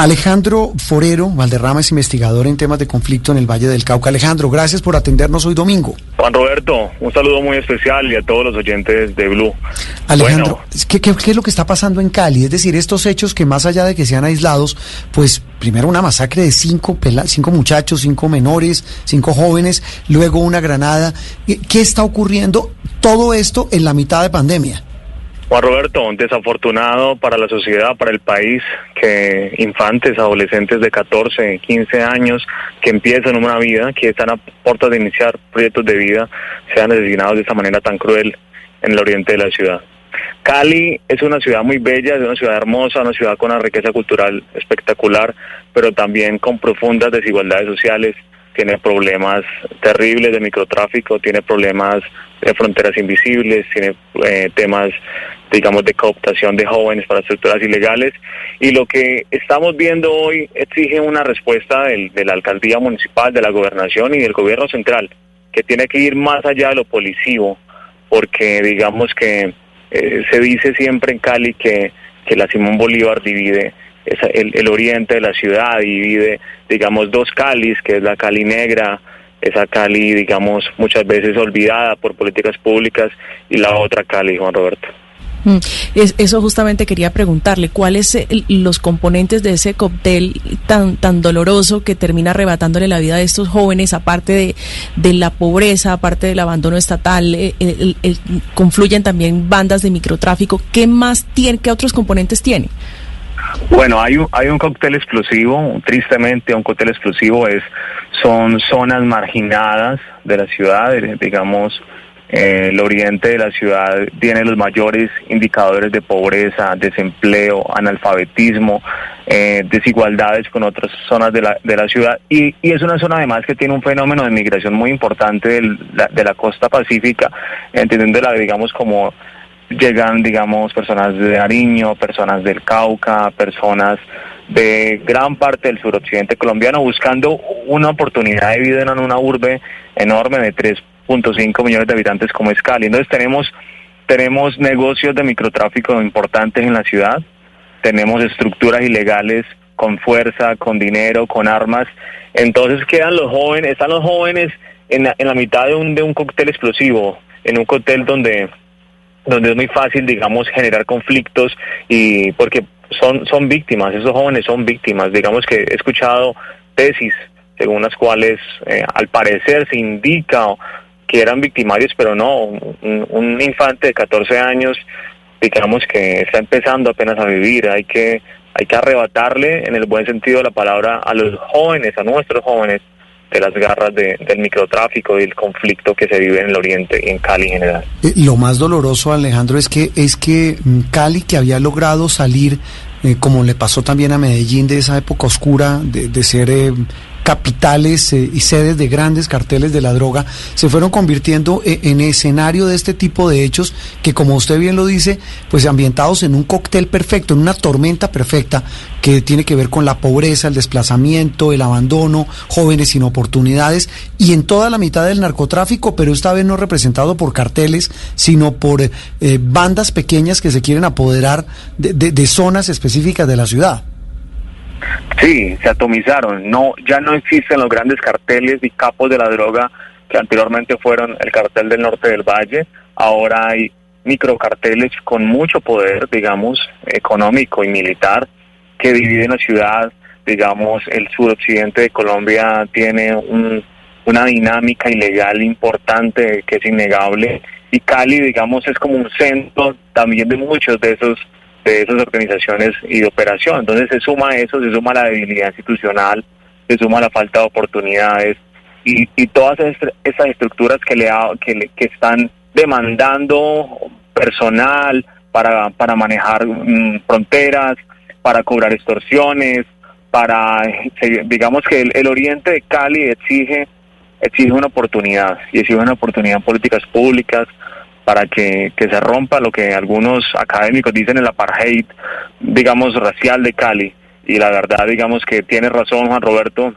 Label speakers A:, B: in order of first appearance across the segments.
A: Alejandro Forero, Valderrama es investigador en temas de conflicto en el Valle del Cauca. Alejandro, gracias por atendernos hoy domingo.
B: Juan Roberto, un saludo muy especial y a todos los oyentes de Blue.
A: Alejandro, ¿qué, qué, es lo que está pasando en Cali? Es decir, estos hechos que más allá de que sean aislados, pues primero una masacre de cinco, cinco muchachos, cinco menores, cinco jóvenes, luego una granada. ¿Qué está ocurriendo? Todo esto en la mitad de pandemia.
B: Juan Roberto, desafortunado para la sociedad, para el país, que infantes, adolescentes de 14, 15 años que empiezan una vida, que están a puertas de iniciar proyectos de vida, sean asesinados de esta manera tan cruel en el oriente de la ciudad. Cali es una ciudad muy bella, es una ciudad hermosa, una ciudad con una riqueza cultural espectacular, pero también con profundas desigualdades sociales, tiene problemas terribles de microtráfico, tiene problemas de fronteras invisibles, tiene eh, temas digamos, de cooptación de jóvenes para estructuras ilegales. Y lo que estamos viendo hoy exige una respuesta del, de la alcaldía municipal, de la gobernación y del gobierno central, que tiene que ir más allá de lo policivo, porque digamos que eh, se dice siempre en Cali que, que la Simón Bolívar divide el, el oriente de la ciudad, divide, digamos, dos Calis, que es la Cali negra, esa Cali, digamos, muchas veces olvidada por políticas públicas, y la otra Cali, Juan Roberto.
C: Mm, eso justamente quería preguntarle, ¿cuáles los componentes de ese cóctel tan, tan doloroso que termina arrebatándole la vida de estos jóvenes, aparte de, de la pobreza, aparte del abandono estatal, eh, confluyen también bandas de microtráfico? ¿Qué más tiene, qué otros componentes tiene?
B: Bueno, hay un, hay un cóctel explosivo, tristemente un cóctel explosivo es, son zonas marginadas de la ciudad, digamos, eh, el oriente de la ciudad tiene los mayores indicadores de pobreza, desempleo, analfabetismo, eh, desigualdades con otras zonas de la, de la ciudad. Y, y, es una zona además que tiene un fenómeno de migración muy importante del, de la costa pacífica, entendiéndola digamos como llegan digamos personas de Ariño, personas del Cauca, personas de gran parte del suroccidente colombiano buscando una oportunidad de vida en una urbe enorme de tres 5 millones de habitantes como es Cali. Entonces tenemos, tenemos negocios de microtráfico importantes en la ciudad, tenemos estructuras ilegales con fuerza, con dinero, con armas. Entonces quedan los jóvenes, están los jóvenes en la, en la mitad de un, de un cóctel explosivo, en un cóctel donde, donde es muy fácil, digamos, generar conflictos y porque son, son víctimas, esos jóvenes son víctimas. Digamos que he escuchado tesis según las cuales eh, al parecer se indica que eran victimarios, pero no, un, infante de 14 años, digamos que está empezando apenas a vivir, hay que, hay que arrebatarle en el buen sentido de la palabra a los jóvenes, a nuestros jóvenes, de las garras del microtráfico y el conflicto que se vive en el oriente y en Cali en general.
A: Eh, lo más doloroso, Alejandro, es que es que mm, Cali que había logrado salir, eh, como le pasó también a Medellín de esa época oscura de, de ser eh, capitales eh, y sedes de grandes carteles de la droga se fueron convirtiendo e, en, escenario de este tipo de hechos que, como usted bien lo dice, pues ambientados en un cóctel perfecto, en una tormenta perfecta que tiene que ver con la pobreza, el desplazamiento, el abandono, jóvenes sin oportunidades y en toda la mitad del narcotráfico, pero esta vez no representado por carteles, sino por eh, bandas pequeñas que se quieren apoderar de zonas específicas de la ciudad.
B: Sí, se atomizaron. No, ya no existen los grandes carteles y capos de la droga que anteriormente fueron el cartel del norte del valle. Ahora hay microcarteles con mucho poder, digamos, económico y militar, que dividen la ciudad. Digamos, el suroccidente de Colombia tiene una dinámica ilegal importante que es innegable. Y Cali, digamos, es como un centro también de muchos de esos de esas organizaciones y de operación. Entonces se suma eso, se suma la debilidad institucional, se suma la falta de oportunidades y, y todas esas estructuras que, le, que, que están demandando personal para, para manejar mm, fronteras, para cobrar extorsiones, para, digamos que el, el oriente de Cali exige exige una oportunidad y exige una oportunidad en políticas públicas, para que, se rompa lo que algunos académicos dicen el apartheid, digamos, racial de Cali. Y la verdad, digamos que tiene razón Juan Roberto,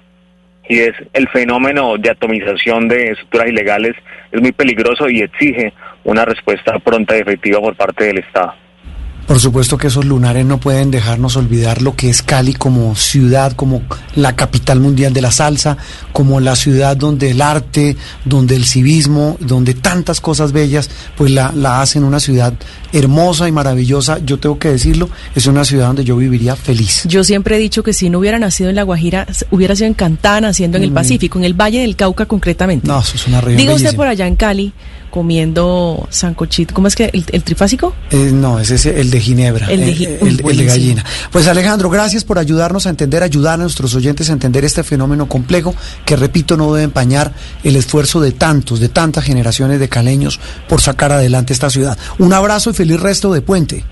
B: y es el fenómeno de atomización de estructuras ilegales es muy peligroso y exige una respuesta pronta y efectiva por parte del Estado.
A: Por supuesto que esos lunares no pueden dejarnos olvidar lo que es Cali como ciudad, como la capital mundial de la salsa, como la ciudad donde el arte, donde el civismo, donde tantas cosas bellas, pues la, la hacen una ciudad hermosa y maravillosa. Yo tengo que decirlo, es una ciudad donde yo viviría feliz.
C: Yo siempre he dicho que si no hubiera nacido en La Guajira, hubiera sido encantada naciendo en el Pacífico, en el Valle del Cauca concretamente.
A: No, eso es una región
C: Diga usted por allá en Cali, comiendo sancochito, ¿cómo es que el, el trifásico?
A: Eh, no, ese es el de Ginebra,
C: El de
A: eh,
C: Uy,
A: el- el de gallina. Pues Alejandro, gracias por ayudarnos a entender, ayudar a nuestros oyentes a entender este fenómeno complejo que, repito, no debe empañar el esfuerzo de tantos, de tantas generaciones de caleños por sacar adelante esta ciudad. Un abrazo y feliz resto de puente.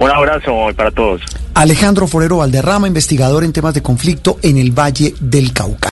B: Un abrazo para todos.
A: Alejandro Forero Valderrama, investigador en temas de conflicto en el Valle del Cauca.